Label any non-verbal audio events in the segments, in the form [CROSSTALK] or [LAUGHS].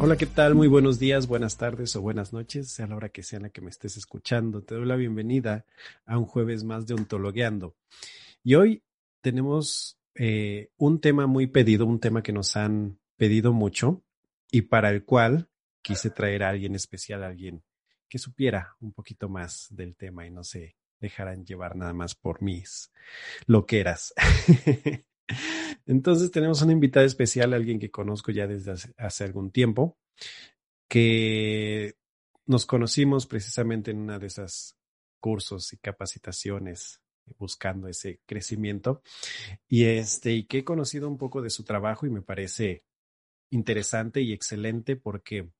Hola, ¿qué tal? Muy buenos días, buenas tardes o buenas noches, sea la hora que sea en la que me estés escuchando. Te doy la bienvenida a un jueves más de Ontologueando. Y hoy tenemos eh, un tema muy pedido, un tema que nos han pedido mucho y para el cual quise traer a alguien especial, a alguien que supiera un poquito más del tema y no se dejaran llevar nada más por mis loqueras. [LAUGHS] Entonces tenemos una invitada especial, alguien que conozco ya desde hace, algún tiempo, que nos conocimos precisamente en una de esas cursos y capacitaciones buscando ese crecimiento y este y que he conocido un poco de su trabajo y me parece interesante y excelente porque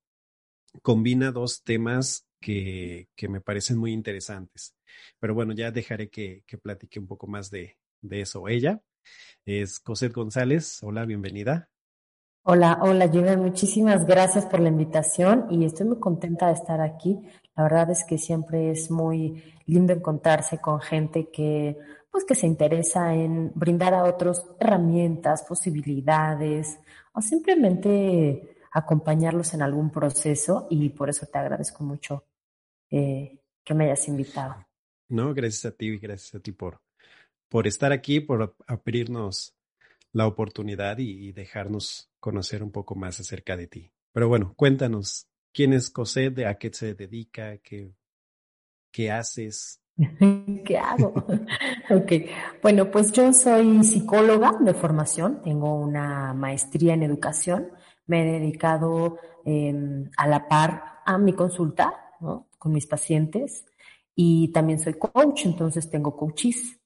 combina dos temas que, que me parecen muy interesantes. Pero bueno, ya dejaré que, que platique un poco más de, de eso ella es Cosette González. Hola, bienvenida. Hola, hola, Jimmy. Muchísimas gracias por la invitación y estoy muy contenta de estar aquí. La verdad es que siempre es muy lindo encontrarse con gente que, pues, que se interesa en brindar a otros herramientas, posibilidades o simplemente acompañarlos en algún proceso y por eso te agradezco mucho eh, que me hayas invitado. No, gracias a ti y gracias a ti por, por estar aquí, por abrirnos la oportunidad y, dejarnos conocer un poco más acerca de ti. Pero bueno, cuéntanos, ¿quién es Cosette? ¿A qué se dedica? ¿Qué, qué haces? [LAUGHS] ¿Qué hago? [LAUGHS] ok, bueno, pues yo soy psicóloga de formación, tengo una maestría en educación, me he dedicado em, a la par a mi consulta con mis pacientes y también soy coach, entonces tengo coaches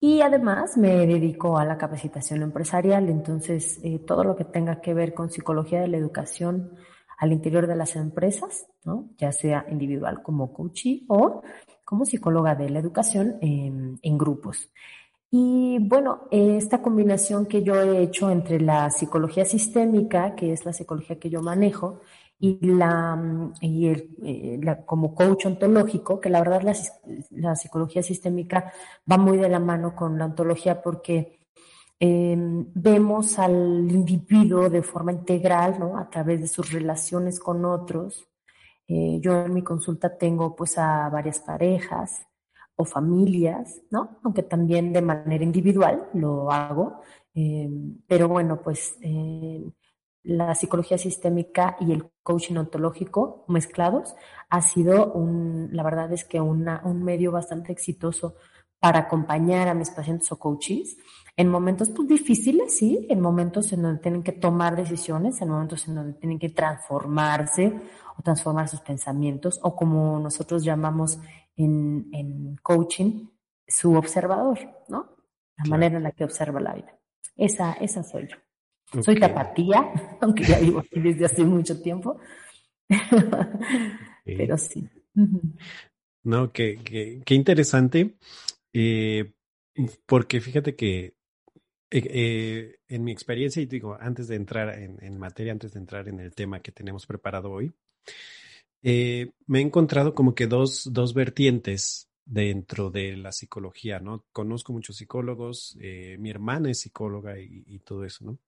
y además me dedico a la capacitación empresarial, entonces eh, todo lo que tenga que ver con psicología de la educación al interior de las empresas, ¿no? ya sea individual como coachee o como psicóloga de la educación en, en grupos. Y bueno, esta combinación que yo he hecho entre la psicología sistémica, que es la psicología que yo manejo, y la, mm, y el, eh, como coach ontológico, que la verdad la, psicología sistémica va muy de la mano con la ontología porque eh, vemos al individuo de forma integral, ¿no? A través de sus relaciones con otros. Eh, yo en mi consulta tengo pues a varias parejas o familias, ¿no? Aunque también de manera individual lo hago. Eh, pero bueno, pues la psicología sistémica y el coaching ontológico mezclados ha sido un, la verdad es que una, un medio bastante exitoso para acompañar a mis pacientes o coaches en momentos pues, difíciles, sí, en momentos en donde tienen que tomar decisiones, en momentos en donde tienen que transformarse o transformar sus pensamientos o como nosotros llamamos en, en coaching, su observador, ¿no? La manera en la que observa la vida. Esa, esa soy yo. Soy tapatía, [LAUGHS] aunque ya vivo aquí desde hace mucho tiempo. Pero sí. No, qué, qué, interesante. Eh, porque fíjate que eh, eh, en mi experiencia, y digo, antes de entrar en, en, materia, antes de entrar en el tema que tenemos preparado hoy, me he encontrado como que dos, dos vertientes dentro de la psicología, ¿no? Conozco muchos psicólogos, eh, mi hermana es psicóloga y, todo eso, ¿no?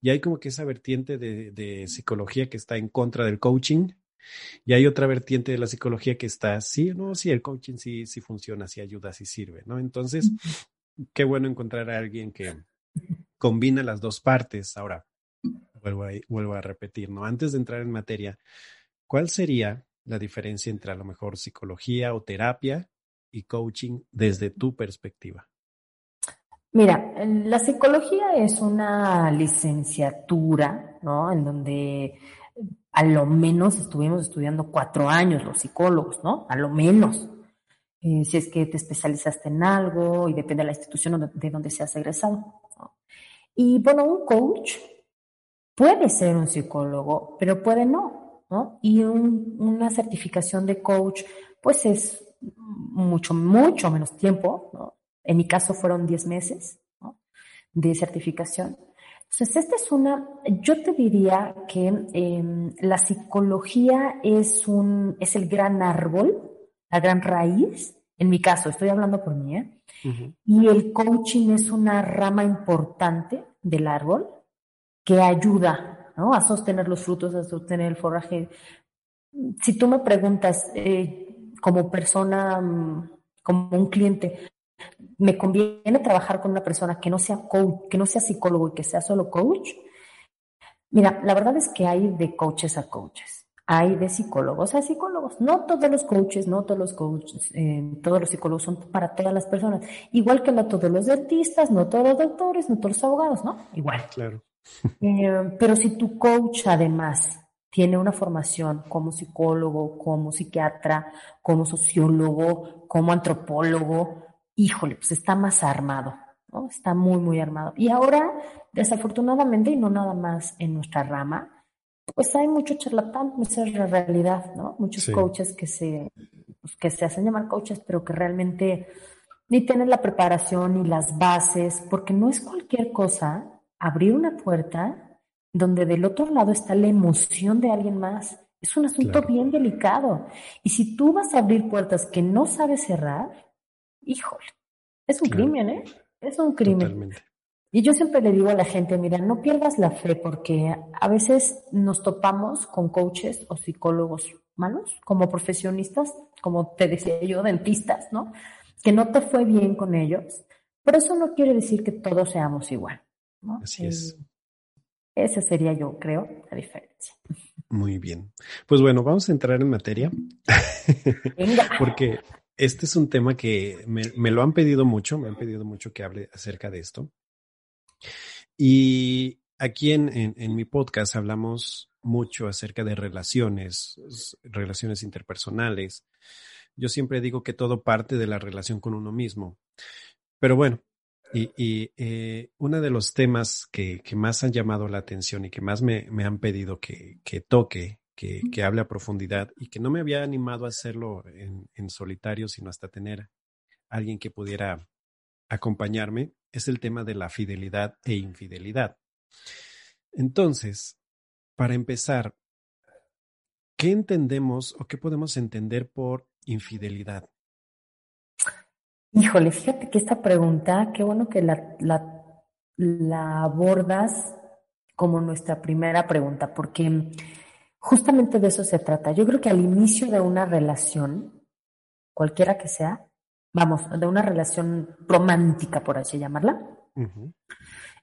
Y hay como que esa vertiente de, psicología que está en contra del coaching y hay otra vertiente de la psicología que está, sí, no, sí, el coaching sí, sí funciona, sí ayuda, sí sirve, ¿no? Entonces, qué bueno encontrar a alguien que combina las dos partes. Ahora, vuelvo a, vuelvo a repetir, ¿no? Antes de entrar en materia, ¿cuál sería la diferencia entre a lo mejor psicología o terapia y coaching desde tu perspectiva? Mira, la psicología es una licenciatura, ¿no? En donde a lo menos estuvimos estudiando cuatro años los psicólogos, ¿no? A lo menos. Eh, si es que te especializaste en algo y depende de la institución de donde seas egresado. Y bueno, un coach puede ser un psicólogo, pero puede no, ¿no? Y una certificación de coach pues es mucho, mucho menos tiempo, ¿no? En mi caso fueron 10 meses ¿no? de certificación. Entonces, esta es una, yo te diría que eh, la psicología es un, es el gran árbol, la gran raíz, en mi caso, estoy hablando por mí, ¿eh? y el coaching es una rama importante del árbol que ayuda ¿no? a sostener los frutos, a sostener el forraje. Si tú me preguntas eh, como persona, mm, como un cliente, me conviene trabajar con una persona que no sea coach, que no sea psicólogo y que sea solo coach. Mira, la verdad es que hay de coaches a coaches, hay de psicólogos a psicólogos. No todos los coaches, no todos los coaches, eh, todos los psicólogos son para todas las personas. Igual que no todos los dentistas, no todos los doctores, no todos los abogados, ¿no? Igual. Claro. Eh, pero si tu coach además tiene una formación como psicólogo, como psiquiatra, como sociólogo, como antropólogo, híjole, pues está más armado, ¿no? Está muy, muy armado. Y ahora, desafortunadamente, y no nada más en nuestra rama, pues hay mucho charlatán, esa es la realidad, ¿no? Muchos coaches que se, pues, que se hacen llamar coaches, pero que realmente ni tienen la preparación ni las bases, porque no es cualquier cosa abrir una puerta donde del otro lado está la emoción de alguien más. Es un asunto bien delicado. Y si tú vas a abrir puertas que no sabes cerrar, híjole, es un crimen, ¿eh? Es un crimen. Y yo siempre le digo a la gente, mira, no pierdas la fe porque a veces nos topamos con coaches o psicólogos malos, como profesionistas, como te decía yo, dentistas, ¿no? Que no te fue bien con ellos. Pero eso no quiere decir que todos seamos igual. ¿no? Así es. Esa sería yo, creo, la diferencia. Muy bien. Pues bueno, vamos a entrar en materia. Venga. [LAUGHS] porque este es un tema que me, lo han pedido mucho, me han pedido mucho que hable acerca de esto. Y aquí en, en, mi podcast hablamos mucho acerca de relaciones, relaciones interpersonales. Yo siempre digo que todo parte de la relación con uno mismo. Pero bueno, y, y eh, uno de los temas que, que, más han llamado la atención y que más me, me han pedido que, que toque que, hable a profundidad y que no me había animado a hacerlo en, solitario, sino hasta tener alguien que pudiera acompañarme, es el tema de la fidelidad e infidelidad. Entonces, para empezar, ¿qué entendemos o qué podemos entender por infidelidad? Híjole, fíjate que esta pregunta, qué bueno que la, la abordas como nuestra primera pregunta, porque Justamente de eso se trata. Yo creo que al inicio de una relación, cualquiera que sea, vamos, de una relación romántica, por así llamarla,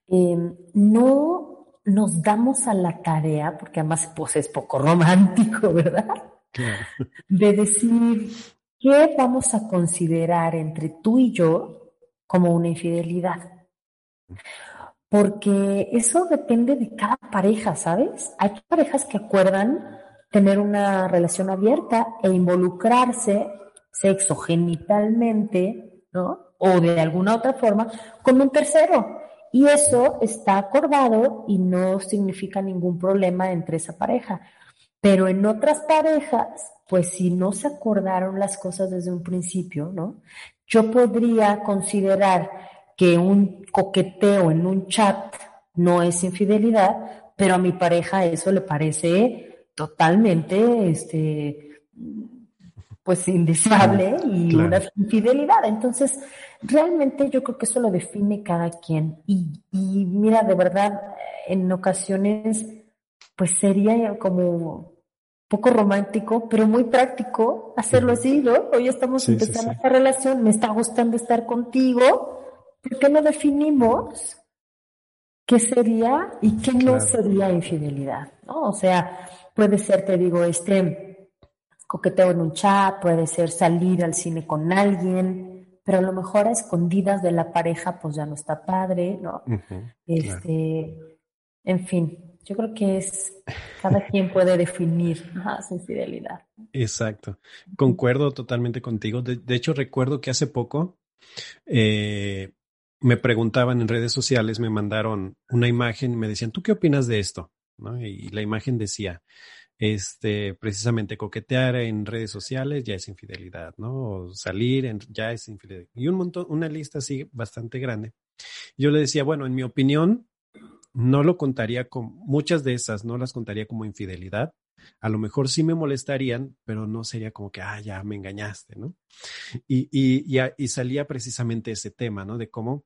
em, no nos damos a la tarea, porque además pues, es poco romántico, ¿verdad? De decir, ¿qué vamos a considerar entre tú y yo como una infidelidad? porque eso depende de cada pareja, ¿sabes? Hay parejas que acuerdan tener una relación abierta e involucrarse sexogenitalmente, ¿no? O de alguna otra forma con un tercero. Y eso está acordado y no significa ningún problema entre esa pareja. Pero en otras parejas, pues si no se acordaron las cosas desde un principio, ¿no? Yo podría considerar que un coqueteo en un chat no es infidelidad, pero a mi pareja eso le parece totalmente, este, pues indeseable y una infidelidad. Entonces, realmente yo creo que eso lo define cada quien. Y, y mira, de verdad, en ocasiones, pues sería como poco romántico, pero muy práctico hacerlo así, ¿no? Hoy estamos empezando esta relación, me está gustando estar contigo, ¿por qué no definimos qué sería y qué no sería infidelidad? ¿no? O sea, puede ser, te digo, este coqueteo en un chat, puede ser salir al cine con alguien, pero a lo mejor a escondidas de la pareja, pues ya no está padre, ¿no? este, en fin, yo creo que es cada quien puede definir su infidelidad. Exacto. Concuerdo totalmente contigo. De, de hecho, recuerdo que hace poco eh, me preguntaban en redes sociales, me mandaron una imagen y me decían, ¿tú qué opinas de esto? Y la imagen decía, este, precisamente coquetear en redes sociales ya es infidelidad, ¿no? O salir en, ya es infidelidad. Y un montón, una lista así bastante grande. Yo le decía, bueno, en mi opinión, no lo contaría con, muchas de esas no las contaría como infidelidad. A lo mejor sí me molestarían, pero no sería como que, ah, ya me engañaste, ¿no? Y, y, y, salía precisamente ese tema, ¿no? De cómo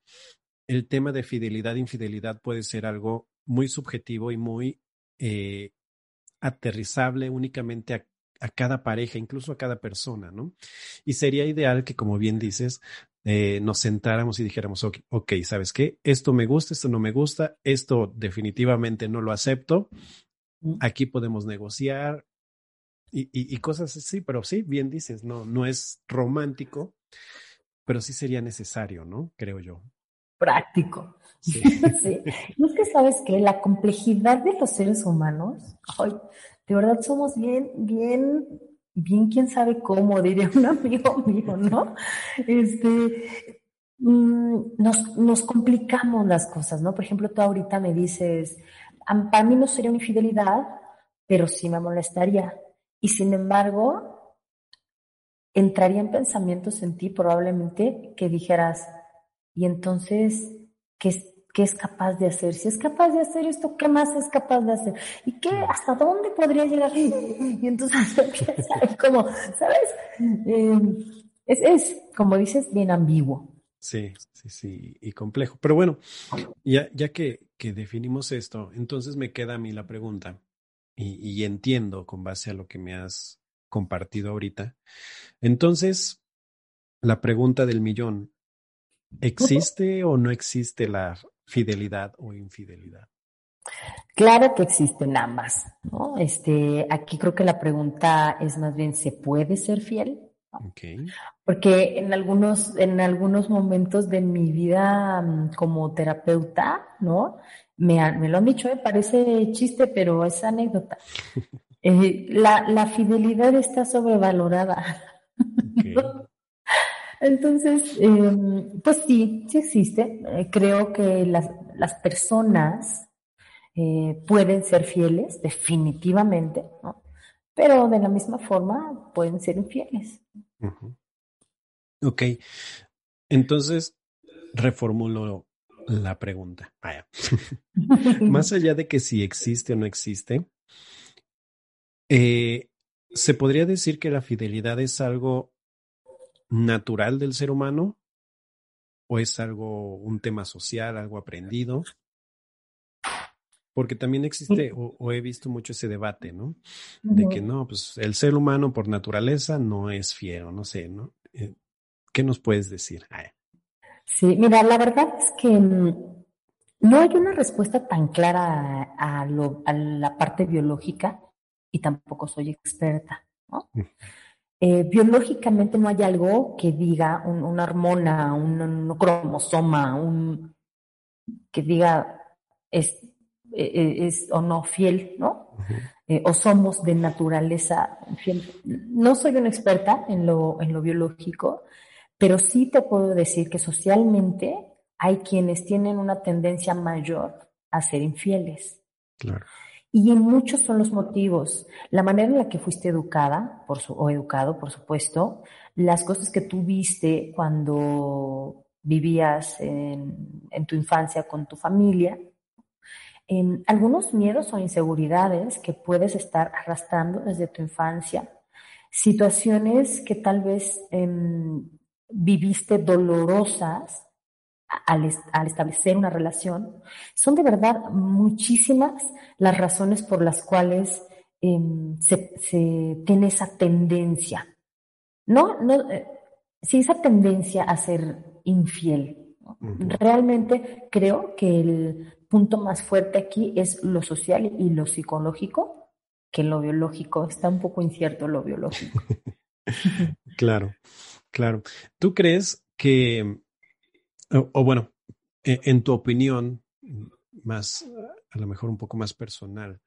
el tema de fidelidad, infidelidad puede ser algo muy subjetivo y muy eh, aterrizable únicamente a, cada pareja, incluso a cada persona, ¿no? Y sería ideal que, como bien dices, eh, nos sentáramos y dijéramos, ok, ok, ¿sabes qué? Esto me gusta, esto no me gusta, esto definitivamente no lo acepto, mm. aquí podemos negociar y, y, cosas así, pero sí, bien dices, no, no es romántico, pero sí sería necesario, ¿no? Creo yo. Práctico. Sí. [LAUGHS] sí. Y es que sabes que la complejidad de los seres humanos, ay, de verdad somos bien, bien, bien, quién sabe cómo, diría un [LAUGHS] amigo mío, ¿no? Este, mm, nos, nos complicamos las cosas, ¿no? Por ejemplo, tú ahorita me dices, para mí no sería una infidelidad, pero sí me molestaría. Y sin embargo, entraría en pensamientos en ti probablemente que dijeras, y entonces, ¿qué, ¿qué es capaz de hacer? Si es capaz de hacer esto, ¿qué más es capaz de hacer? ¿Y qué, hasta dónde podría llegar? [LAUGHS] Y entonces empieza como, ¿sabes? Eh, es, es, como dices, bien ambiguo. Sí, sí, sí, y complejo. Pero bueno, ya, ya que, que definimos esto, entonces me queda a mí la pregunta, y, y entiendo con base a lo que me has compartido ahorita. Entonces, la pregunta del millón, [LAUGHS] ¿Existe o no existe la fidelidad o infidelidad? Claro que existen ambas, ¿no? Este, aquí creo que la pregunta es más bien, ¿se puede ser fiel? Okay. Porque en algunos, en algunos momentos de mi vida mm, como terapeuta, ¿no? Me, me lo han dicho, ¿eh? parece chiste, pero es anécdota. [LAUGHS] Eh, la, la, fidelidad está sobrevalorada. [LAUGHS] Okay. Entonces, em, pues sí, sí existe. Eh, creo que las, las personas eh, pueden ser fieles, definitivamente, ¿no? Pero de la misma forma pueden ser infieles. Ok. Entonces, reformulo la pregunta. Vaya. [LAUGHS] Más allá de que si existe o no existe, eh, ¿se podría decir que la fidelidad es algo natural del ser humano o es algo, un tema social, algo aprendido? Porque también existe, o, he visto mucho ese debate, ¿no? De que no, pues el ser humano por naturaleza no es fiero, no sé, ¿no? Eh, ¿Qué nos puedes decir? Sí, mira, la verdad es que mm, no hay una respuesta tan clara a, lo, a la parte biológica y tampoco soy experta, ¿no? Eh, biológicamente no hay algo que diga una hormona, un, cromosoma, un que diga es, e, e, es, o no fiel, ¿no? Eh, o somos de naturaleza fiel. No soy una experta en lo, en lo biológico, pero sí te puedo decir que socialmente hay quienes tienen una tendencia mayor a ser infieles. Claro. Y muchos son los motivos, la manera en la que fuiste educada, por su, o educado, por supuesto, las cosas que tú viste cuando vivías en, tu infancia con tu familia, en algunos miedos o inseguridades que puedes estar arrastrando desde tu infancia, situaciones que tal vez em, viviste dolorosas al, establecer una relación, son de verdad muchísimas las razones por las cuales em, se, tiene esa tendencia. No, no, eh, sí, esa tendencia a ser infiel. Realmente creo que el punto más fuerte aquí es lo social y lo psicológico, que lo biológico. Está un poco incierto lo biológico. [LAUGHS] claro, claro. ¿Tú crees que o, bueno, e, en, tu opinión, más, a lo mejor un poco más personal,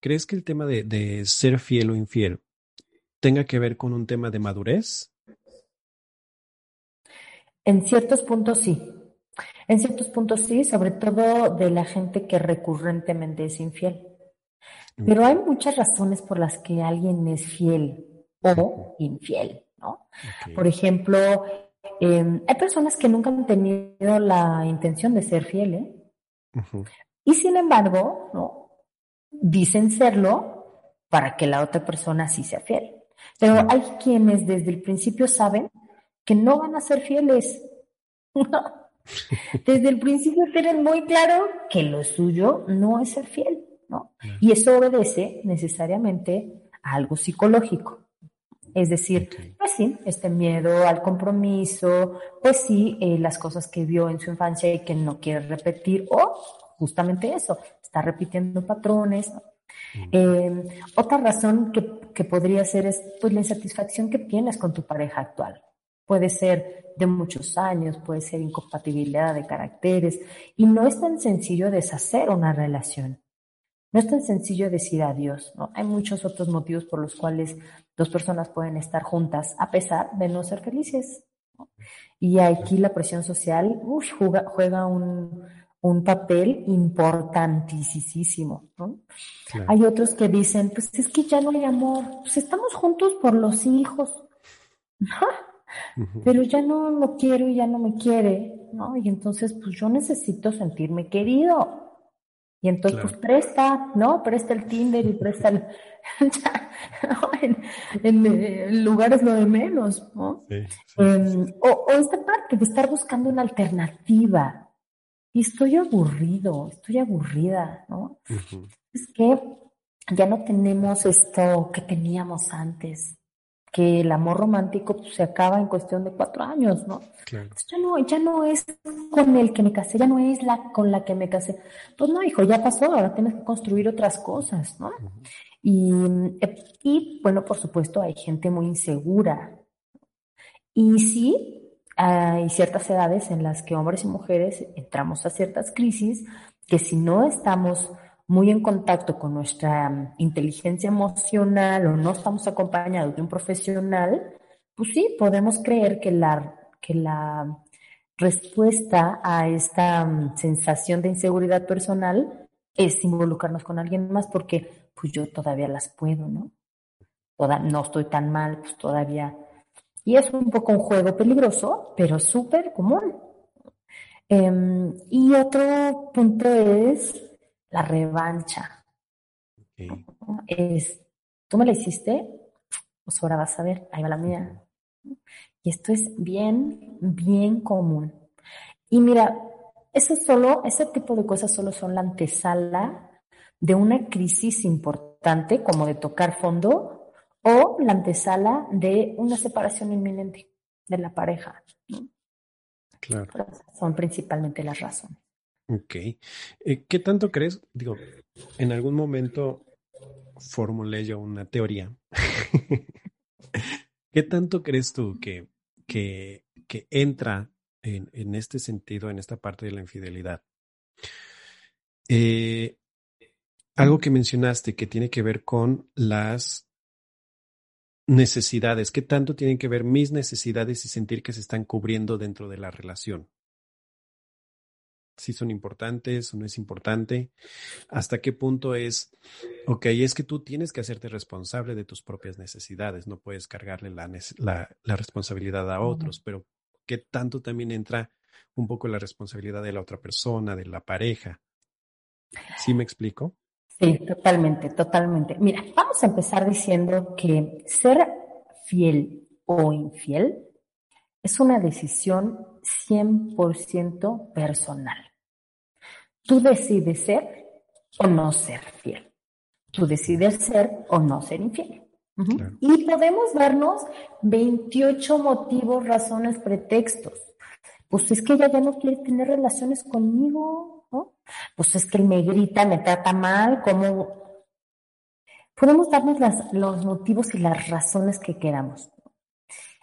¿crees que el tema de, de ser fiel o infiel tenga que ver con un tema de madurez? En ciertos puntos sí. En ciertos puntos sí, sobre todo de la gente que recurrentemente es infiel. Pero hay muchas razones por las que alguien es fiel o infiel, ¿no? Por ejemplo, em, hay personas que nunca han tenido la intención de ser fieles y sin embargo, ¿no? Dicen serlo para que la otra persona sí sea fiel. Pero hay quienes desde el principio saben que no van a ser fieles. [LAUGHS] Desde el principio tienen muy claro que lo suyo no es ser fiel, ¿no? Y eso obedece necesariamente a algo psicológico. Es decir, pues sí, este miedo al compromiso, pues sí, eh, las cosas que vio en su infancia y que no quiere repetir, o justamente eso, está repitiendo patrones. Em, otra razón que, que podría ser es pues la insatisfacción que tienes con tu pareja actual. Puede ser de muchos años, puede ser incompatibilidad de caracteres y no es tan sencillo deshacer una relación. No es tan sencillo decir adiós, ¿no? Hay muchos otros motivos por los cuales dos personas pueden estar juntas a pesar de no ser felices. Y aquí la presión social juega, un, papel importantísimo. Hay otros que dicen, pues es que ya no hay amor, pues estamos juntos por los hijos, [LAUGHS] pero ya no lo quiero y ya no me quiere, ¿no? Y entonces, pues yo necesito sentirme querido. Y entonces, pues presta, ¿no? Presta el Tinder y presta el... [LAUGHS] en, lugares lo de menos, ¿no? Em, o, esta parte de estar buscando una alternativa. Y estoy aburrido, estoy aburrida, ¿no? Es que ya no tenemos esto que teníamos antes que el amor romántico pues, se acaba en cuestión de cuatro años, ¿no? Claro. ya no, ya no es con el que me casé, ya no es la con la que me casé. Pues no, hijo, ya pasó, ahora tienes que construir otras cosas, ¿no? y, eh, y, bueno, por supuesto, hay gente muy insegura. Y sí, hay ciertas edades en las que hombres y mujeres entramos a ciertas crisis que si no estamos muy en contacto con nuestra mm, inteligencia emocional o no estamos acompañados de un profesional, pues sí, podemos creer que la, que la respuesta a esta mm, sensación de inseguridad personal es involucrarnos con alguien más porque pues yo todavía las puedo, ¿no? Toda, no estoy tan mal, pues todavía. Y es un poco un juego peligroso, pero súper común. Em, y otro punto es la revancha. Es, tú me la hiciste, pues ahora vas a ver, ahí va la mía. Y esto es bien, bien común. Y mira, eso solo, ese tipo de cosas solo son la antesala de una crisis importante, como de tocar fondo, o la antesala de una separación inminente de la pareja. Claro. Son principalmente las razones. Ok. Eh, ¿Qué tanto crees? Digo, en algún momento formulé yo una teoría. [LAUGHS] ¿Qué tanto crees tú que, que, que entra en, en, este sentido, en esta parte de la infidelidad? Eh, algo que mencionaste que tiene que ver con las necesidades. ¿Qué tanto tienen que ver mis necesidades y sentir que se están cubriendo dentro de la relación? Si son importantes o no es importante, hasta qué punto es, ok, es que tú tienes que hacerte responsable de tus propias necesidades, no puedes cargarle la, la, responsabilidad a otros, pero qué tanto también entra un poco la responsabilidad de la otra persona, de la pareja. ¿Sí me explico? Sí, totalmente, totalmente. Mira, vamos a empezar diciendo que ser fiel o infiel es una decisión 100% personal. Tú decides ser o no ser fiel. Tú decides ser o no ser infiel. Y podemos darnos 28 motivos, razones, pretextos. Pues es que ella ya no quiere tener relaciones conmigo, ¿no? Pues es que él me grita, me trata mal, como... Podemos darnos los motivos y las razones que queramos.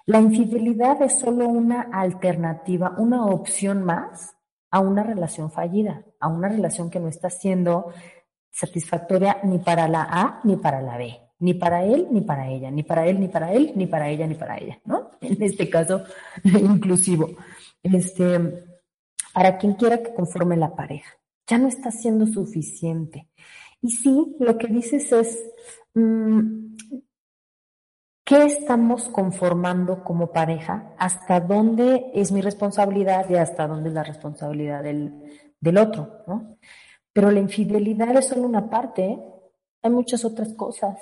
La infidelidad es solo una alternativa, una opción más a una relación fallida, a una relación que no está siendo satisfactoria ni para la A ni para la B, ni para él ni para ella, ni para él ni para él, ni para ella ni para ella, ¿no? [LAUGHS] En este caso, [LAUGHS] inclusivo. Este, para quien quiera que conforme la pareja, ya no está siendo suficiente. Y sí, lo que dices es, mm, ¿qué estamos conformando como pareja? ¿Hasta dónde es mi responsabilidad y hasta dónde es la responsabilidad del, del otro? ¿no? Pero la infidelidad es solo una parte, ¿eh? hay muchas otras cosas.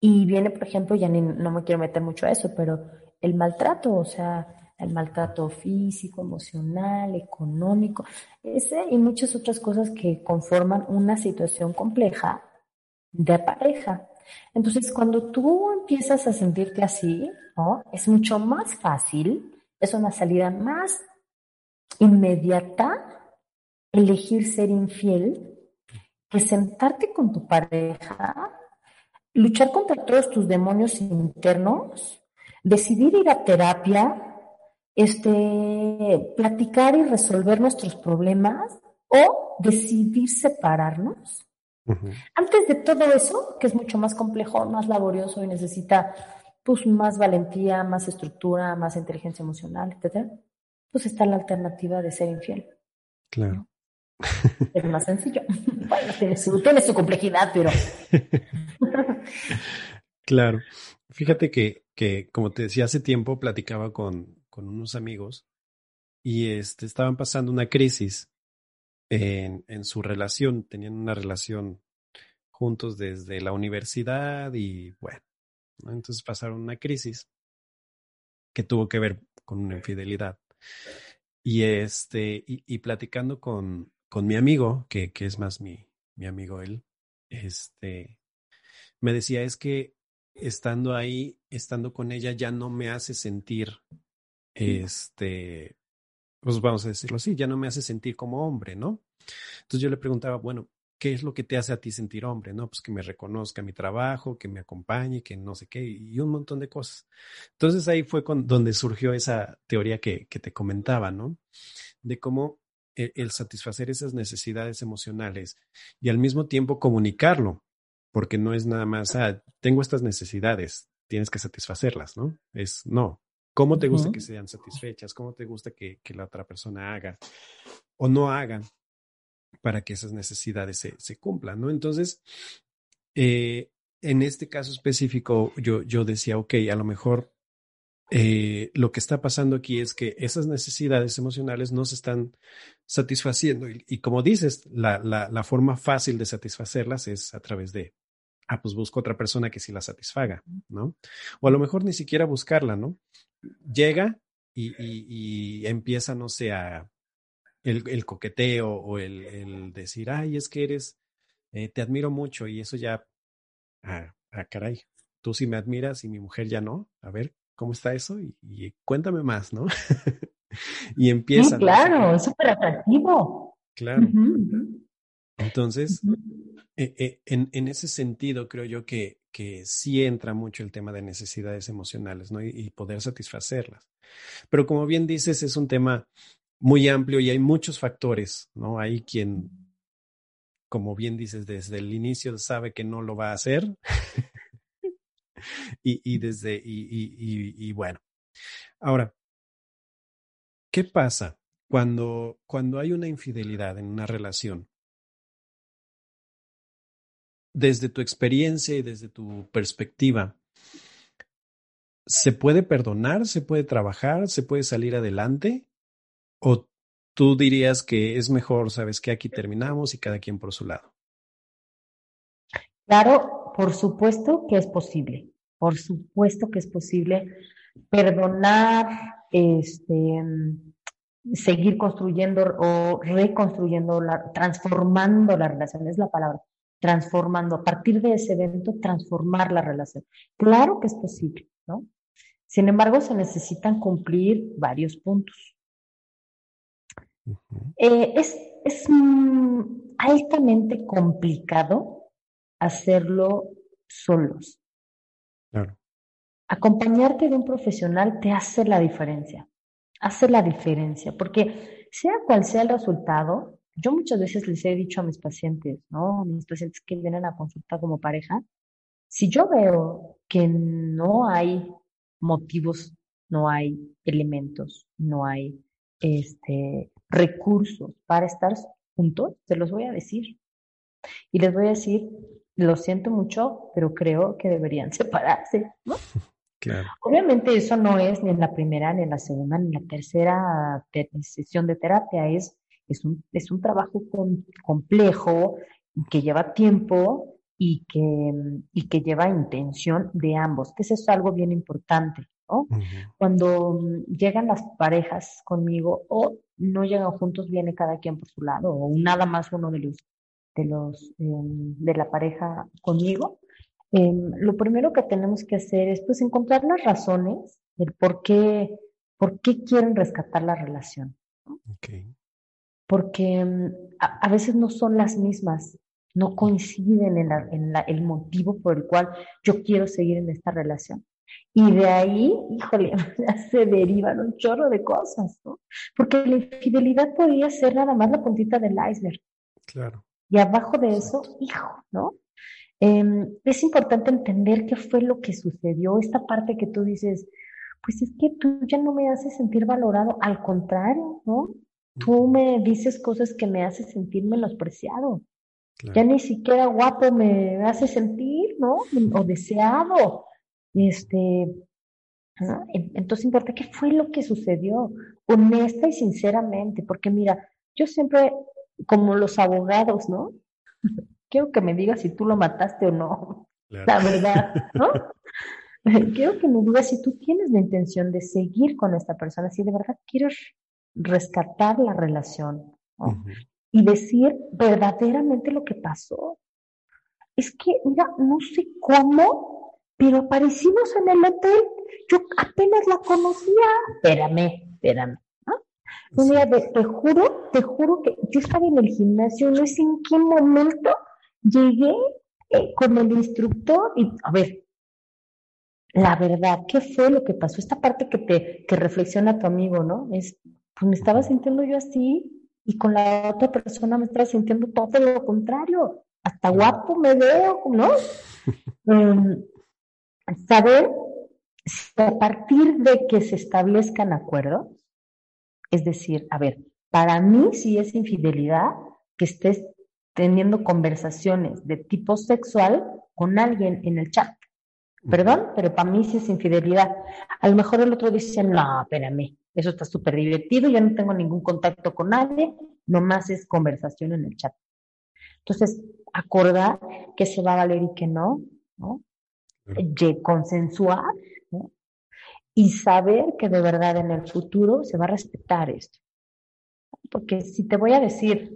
Y viene, por ejemplo, ya no me quiero meter mucho a eso, pero el maltrato, o sea, el maltrato físico, emocional, económico, ese y muchas otras cosas que conforman una situación compleja de pareja. Entonces, cuando tú empiezas a sentirte así, ¿no? Es mucho más fácil, es una salida más inmediata elegir ser infiel que sentarte con tu pareja, luchar contra todos tus demonios internos, decidir ir a terapia, este, platicar y resolver nuestros problemas o decidir separarnos. Antes de todo eso, que es mucho más complejo, más laborioso y necesita pues más valentía, más estructura, más inteligencia emocional, etcétera, pues está la alternativa de ser infiel. Claro. Es más sencillo. Tiene su, tiene su complejidad, pero. [LAUGHS] claro. Fíjate que, que, como te decía, hace tiempo platicaba con, con unos amigos y este, estaban pasando una crisis en, en su relación, tenían una relación juntos desde la universidad y bueno, entonces pasaron una crisis que tuvo que ver con una infidelidad. Y este, y platicando con, con mi amigo, que, que es más mi, mi amigo él, este, me decía es que estando ahí, estando con ella, ya no me hace sentir este, pues vamos a decirlo así, ya no me hace sentir como hombre, ¿no? Entonces yo le preguntaba, bueno, ¿qué es lo que te hace a ti sentir hombre? No, pues que me reconozca mi trabajo, que me acompañe, que no sé qué, y un montón de cosas. Entonces ahí fue con, donde surgió esa teoría que, que te comentaba, ¿no? De cómo el, el, satisfacer esas necesidades emocionales y al mismo tiempo comunicarlo, porque no es nada más, ah, tengo estas necesidades, tienes que satisfacerlas, ¿no? Es, no, ¿Cómo te gusta que sean satisfechas? ¿Cómo te gusta que, que, la otra persona haga o no haga para que esas necesidades se, se cumplan? ¿no? Entonces, eh, en este caso específico, yo, yo decía, ok, a lo mejor eh, lo que está pasando aquí es que esas necesidades emocionales no se están satisfaciendo. Y, como dices, la, forma fácil de satisfacerlas es a través de, ah, pues busco otra persona que sí la satisfaga, ¿no? O a lo mejor ni siquiera buscarla, ¿no? llega y, empieza, no sé, a el, coqueteo o el, el, decir, ay, es que eres, eh, te admiro mucho y eso ya, ah, ah, caray, tú sí me admiras y mi mujer ya no, a ver, ¿cómo está eso? Y, y cuéntame más, ¿no? [LAUGHS] y empieza. Sí, claro, es súper atractivo. Claro. Uh -huh. Entonces, uh -huh. eh, eh, en, en, ese sentido, creo yo que, que sí entra mucho el tema de necesidades emocionales, ¿no? Y, y, poder satisfacerlas. Pero como bien dices, es un tema muy amplio y hay muchos factores, ¿no? Hay quien, como bien dices, desde el inicio sabe que no lo va a hacer. Y, y, desde, y, y, bueno. Ahora, ¿qué pasa cuando, cuando hay una infidelidad en una relación? desde tu experiencia y desde tu perspectiva, ¿se puede perdonar? ¿Se puede trabajar? ¿Se puede salir adelante? ¿O tú dirías que es mejor, sabes que aquí terminamos y cada quien por su lado? Claro, por supuesto que es posible. Por supuesto que es posible perdonar, este, seguir construyendo o reconstruyendo, la, transformando la relación, es la palabra transformando, a partir de ese evento, transformar la relación. Claro que es posible, ¿no? Sin embargo, se necesitan cumplir varios puntos. Uh -huh. eh, es es mm, altamente complicado hacerlo solos. Claro. Acompañarte de un profesional te hace la diferencia. Hace la diferencia, porque sea cual sea el resultado, yo muchas veces les he dicho a mis pacientes, ¿no? A mis pacientes que vienen a consulta como pareja, si yo veo que no hay motivos, no hay elementos, no hay este, recursos para estar juntos, se los voy a decir. Y les voy a decir, lo siento mucho, pero creo que deberían [LAUGHS] separarse, ¿no? [LAUGHS] Claro. Obviamente eso no es ni en la primera, ni en la segunda, ni en la tercera sesión de terapia, es, es, un, es un trabajo complejo que lleva tiempo y que, y que lleva intención de ambos, que eso es algo bien importante. ¿no? Cuando llegan las parejas conmigo o no llegan juntos, viene cada quien por su lado, o nada más uno de los de los em, de la pareja conmigo, em, lo primero que tenemos que hacer es pues encontrar las razones del por qué, por qué quieren rescatar la relación. Porque em, a, veces no son las mismas, no coinciden en, en la, el motivo por el cual yo quiero seguir en esta relación. Y de ahí, híjole, [LAUGHS] se derivan un chorro de cosas, ¿no? Porque la infidelidad podría ser nada más la puntita del iceberg. Claro. Y abajo de eso, hijo, ¿no? Em, es importante entender qué fue lo que sucedió, esta parte que tú dices, pues es que tú ya no me haces sentir valorado, al contrario, ¿no? Tú me dices cosas que me hacen sentir menospreciado. Ya ni siquiera guapo me hace sentir, ¿no? O deseado. Este, Entonces importa qué fue lo que sucedió, honesta y sinceramente, porque mira, yo siempre, como los abogados, ¿no? [LAUGHS] Quiero que me digas si tú lo mataste o no, la verdad, [LAUGHS] ¿no? Quiero que me digas si tú tienes la intención de seguir con esta persona, si de verdad quieres rescatar la relación y decir verdaderamente lo que pasó. Es que, mira, no sé cómo, pero aparecimos en el hotel. Yo apenas la conocía. Espérame, espérame. Un día te, juro, te juro que yo estaba en el gimnasio, no sé en qué momento llegué eh, con el instructor y, a ver, la verdad, ¿qué fue lo que pasó? Esta parte que te que reflexiona tu amigo, ¿no? Es, pues me estaba sintiendo yo así y con la otra persona me estaba sintiendo todo lo contrario. Hasta guapo me veo, ¿no? [LAUGHS] Em, saber si a partir de que se establezcan acuerdos, es decir, a ver, para mí si es infidelidad que estés teniendo conversaciones de tipo sexual con alguien en el chat. Perdón, pero para mí sí es infidelidad. A lo mejor el otro dice, no, espérame, eso está súper divertido, yo no tengo ningún contacto con nadie, nomás es conversación en el chat. Entonces, acordar que se va a valer y que no, ¿no? consensuar y saber que de verdad en el futuro se va a respetar esto. Porque si te voy a decir,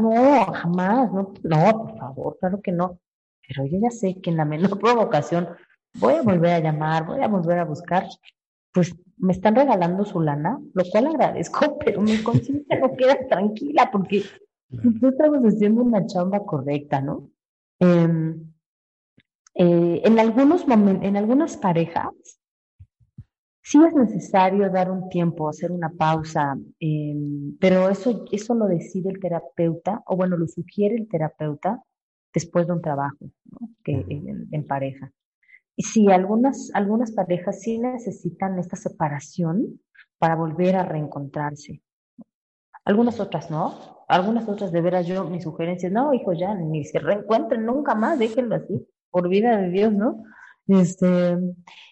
no, jamás, no, no, por favor, claro que no. Pero yo ya sé que en la menor [LAUGHS] provocación voy a volver a llamar, voy a volver a buscar, pues me están regalando su lana, lo cual agradezco, [LAUGHS] pero mi conciencia no queda tranquila porque no estamos haciendo una chamba correcta, ¿no? Eh, eh, en algunos momentos, en algunas parejas, sí es necesario dar un tiempo, hacer una pausa, em, pero eso, eso lo decide el terapeuta, o bueno, lo sugiere el terapeuta después de un trabajo que, en, pareja. Y sí, algunas, algunas parejas sí necesitan esta separación para volver a reencontrarse. Algunas otras no. Algunas otras, de veras, yo, mi sugerencia es, no, hijo, ya, ni se reencuentren nunca más, déjenlo así por vida de Dios, ¿no? Este,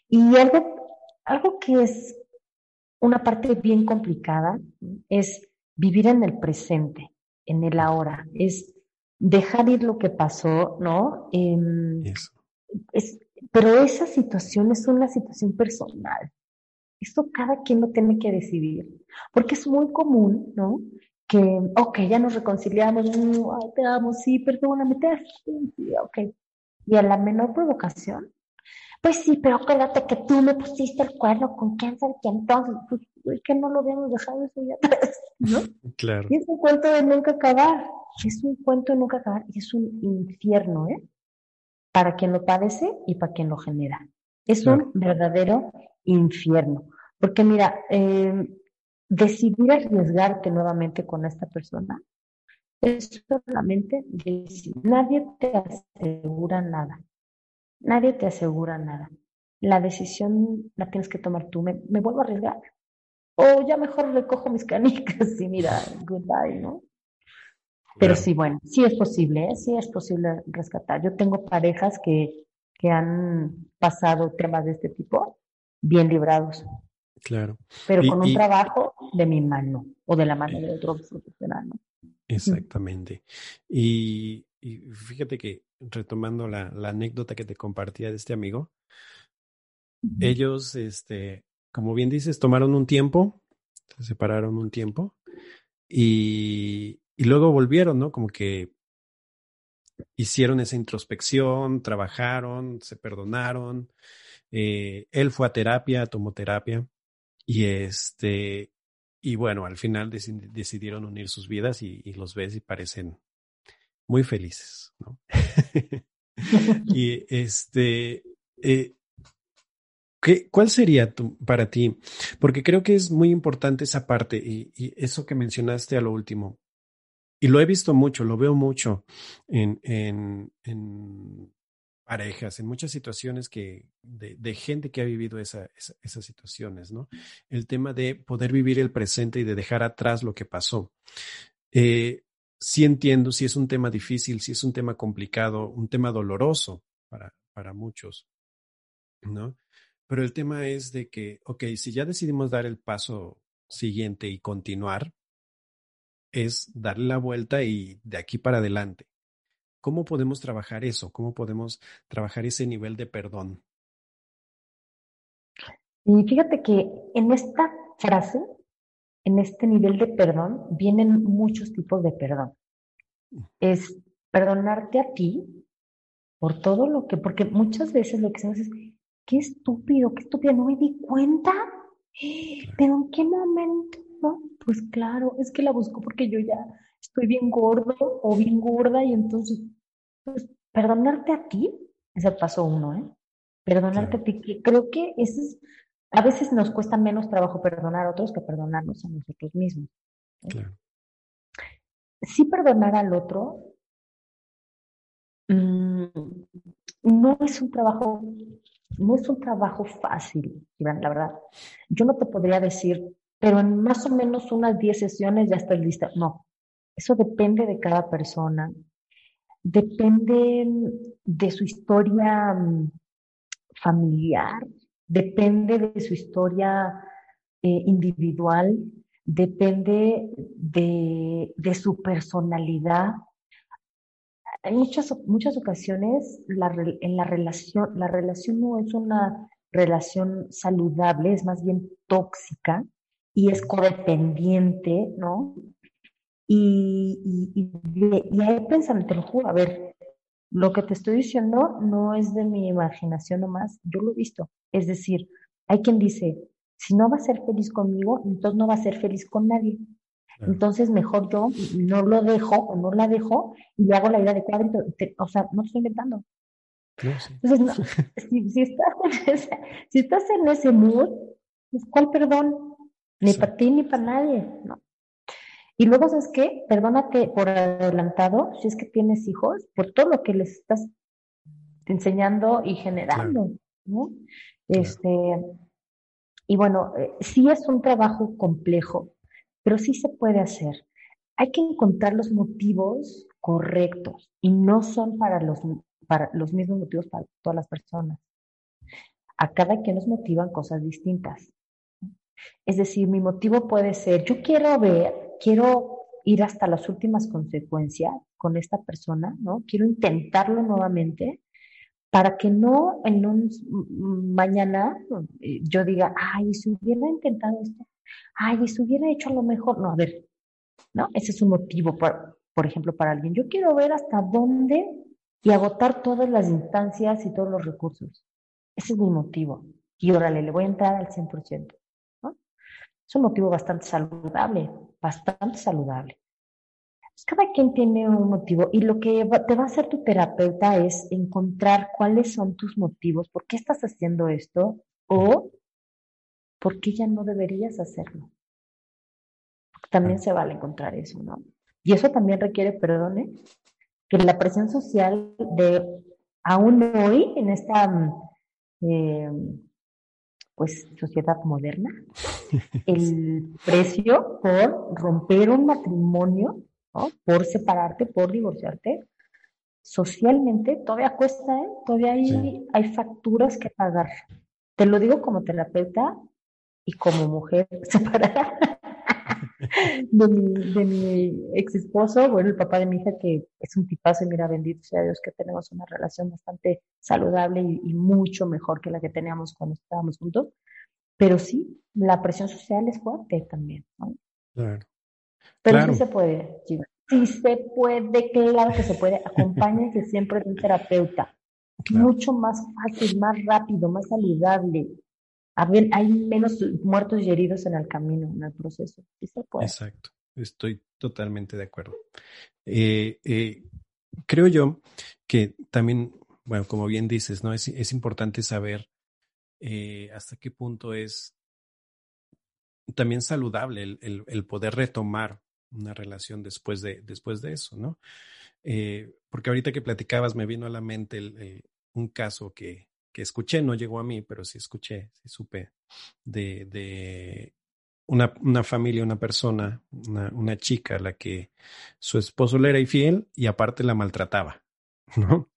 y algo, algo que es una parte bien complicada es vivir en el presente, en el ahora, es dejar ir lo que pasó, ¿no? Em, es, pero esa situación es una situación personal. Esto cada quien lo tiene que decidir, porque es muy común, ¿no? Que, ok, ya nos reconciliamos, te amo, sí, perdóname, te sí, ok, y a la menor provocación, pues sí, pero acuérdate que tú me pusiste el cuerno con quién sabe que entonces, pues, que no lo habíamos dejado eso ya atrás, ¿no? Claro. Y es un cuento de nunca acabar, es un cuento de nunca acabar y es un infierno, ¿eh? Para quien lo padece y para quien lo genera. Es un verdadero infierno. Porque mira, eh, decidir arriesgarte nuevamente con esta persona es solamente decir, nadie te asegura nada. Nadie te asegura nada. La decisión la tienes que tomar tú. Me, vuelvo a arriesgar. O ya mejor recojo mis canicas y mira, goodbye, ¿no? Pero sí, bueno, sí es posible, ¿eh? sí es posible rescatar. Yo tengo parejas que, que han pasado temas de este tipo bien librados. Claro. Pero con un trabajo de mi mano o de la mano de otro profesional, ¿no? Exactamente. Y, fíjate que retomando la, la, anécdota que te compartía de este amigo, ellos, este, como bien dices, tomaron un tiempo, se separaron un tiempo y, y luego volvieron, ¿no? Como que hicieron esa introspección, trabajaron, se perdonaron. Eh, él fue a terapia, tomó terapia y este, y bueno, al final decidieron unir sus vidas y, los ves y parecen muy felices, ¿no? [LAUGHS] [LAUGHS] y este, eh, ¿qué, ¿cuál sería tu, para ti? Porque creo que es muy importante esa parte y, y eso que mencionaste a lo último. Y lo he visto mucho, lo veo mucho en, en, en parejas, en muchas situaciones que, de, de gente que ha vivido esa, esas situaciones, ¿no? El tema de poder vivir el presente y de dejar atrás lo que pasó. Eh, sí entiendo si es un tema difícil, si es un tema complicado, un tema doloroso para, para muchos, ¿no? Pero el tema es de que, ok, si ya decidimos dar el paso siguiente y continuar, es darle la vuelta y de aquí para adelante. ¿Cómo podemos trabajar eso? ¿Cómo podemos trabajar ese nivel de perdón? Y fíjate que en esta frase, en este nivel de perdón, vienen muchos tipos de perdón. Es perdonarte a ti por todo lo que, porque muchas veces lo que se hace es, qué estúpido, qué estúpido, no me di cuenta. Pero en qué momento ¿no? Pues claro, es que la busco porque yo ya estoy bien gordo o bien gorda y entonces, pues, perdonarte a ti es el paso uno, ¿eh? Perdonarte a ti, que creo que es, a veces nos cuesta menos trabajo perdonar a otros que perdonarnos a nosotros mismos. Claro. Sí perdonar al otro mm, no es un trabajo, no es un trabajo fácil, Iván, la verdad. Yo no te podría decir, pero en más o menos unas 10 sesiones ya estás lista. No, eso depende de cada persona, depende de su historia mm, familiar, depende de su historia eh, individual, depende de, de, su personalidad. En muchas, muchas ocasiones la, en la relación, la relación no es una relación saludable, es más bien tóxica y es codependiente, ¿no? Y, y, y, ahí pensando, te lo juro, a ver, lo que te estoy diciendo no es de mi imaginación nomás, yo lo he visto. Es decir, hay quien dice, si no va a ser feliz conmigo, entonces no va a ser feliz con nadie. Entonces mejor yo no lo dejo o no la dejo y le hago la vida de cuadrito. O sea, no estoy inventando. Entonces, [LAUGHS] si, si, estás en ese, si estás en ese mood, pues ¿cuál perdón? Ni para ti ni para nadie, ¿no? Y luego, ¿sabes qué? Perdónate por adelantado, si es que tienes hijos, por todo lo que les estás enseñando y generando, ¿no? Este, y bueno, eh, sí es un trabajo complejo, pero sí se puede hacer. Hay que encontrar los motivos correctos y no son para los, para los mismos motivos para todas las personas. A cada quien nos motivan cosas distintas. Es decir, mi motivo puede ser, yo quiero ver, quiero ir hasta las últimas consecuencias con esta persona, ¿no? Quiero intentarlo nuevamente para que no en un mañana eh, yo diga, ay, si hubiera intentado esto, ay, si hubiera hecho lo mejor, no, a ver, ¿no? Ese es un motivo, por, por ejemplo, para alguien. Yo quiero ver hasta dónde y agotar todas las instancias y todos los recursos. Ese es mi motivo. Y órale, le voy a entrar al 100%. Es un motivo bastante saludable, bastante saludable. Pues cada quien tiene un motivo y lo que te va a hacer tu terapeuta es encontrar cuáles son tus motivos, por qué estás haciendo esto o por qué ya no deberías hacerlo. También se vale encontrar eso, ¿no? Y eso también requiere, perdone, que la presión social de aún hoy en esta eh, pues sociedad moderna, [LAUGHS] el precio por romper un matrimonio ¿no? Por separarte, por divorciarte, socialmente todavía cuesta, ¿eh? Todavía hay, hay facturas que pagar. Te lo digo como terapeuta y como mujer [LAUGHS] separada de mi, de mi ex esposo, bueno, el papá de mi hija, que es un tipazo y mira, bendito sea Dios que tenemos una relación bastante saludable y, mucho mejor que la que teníamos cuando estábamos juntos. Pero sí, la presión social es fuerte también, ¿no? Claro. Pero sí se puede, Sí se puede, claro que se puede. Acompáñense siempre de un terapeuta. Mucho más fácil, más rápido, más saludable hay menos muertos y heridos en el camino, en el proceso. Exacto, estoy totalmente de acuerdo. Eh, eh, creo yo que también, bueno, como bien dices, ¿no? Es, importante saber eh, hasta qué punto es también saludable el, poder retomar una relación después de, después de eso, ¿no? porque ahorita que platicabas me vino a la mente un caso que, que escuché, no llegó a mí, pero sí escuché, sí supe de, de una, una, familia, una persona, una, una, chica a la que su esposo le era infiel y aparte la maltrataba, [LAUGHS] ¿no?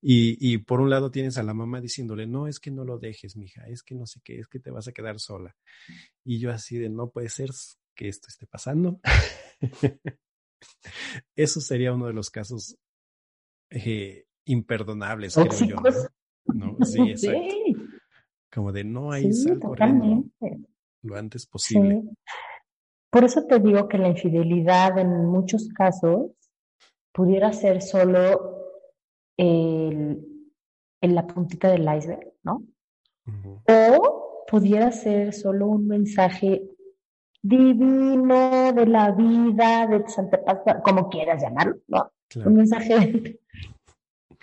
Y, y por un lado tienes a la mamá diciéndole, no, es que no lo dejes, mija, es que no sé qué, es que te vas a quedar sola. Y yo así de, no puede ser que esto esté pasando. [LAUGHS] Eso sería uno de los casos eh, imperdonables, creo yo. ¿no? [LAUGHS] Sí, exacto. Como de no hay sí, lo antes posible. Por eso te digo que la infidelidad en muchos casos pudiera ser solo el, en la puntita del iceberg, ¿no? O pudiera ser solo un mensaje divino de la vida, de Santa como quieras llamarlo, ¿no? Un mensaje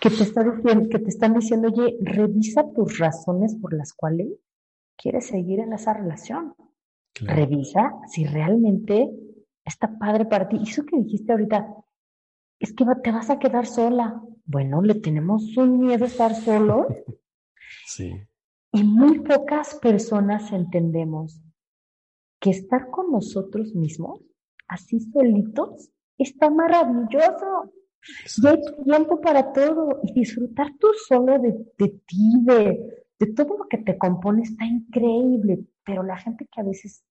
que te, está diciendo, que te están diciendo, oye, revisa tus razones por las cuales quieres seguir en esa relación. Revisa si realmente está padre para ti. Y eso que dijiste ahorita, es que te vas a quedar sola. Bueno, le tenemos un miedo a estar solos. [LAUGHS] sí. Y muy pocas personas entendemos que estar con nosotros mismos, así solitos, está maravilloso. Y hay tiempo para todo y disfrutar tú solo de, ti, de, de todo lo que te compone está increíble, pero la gente que a veces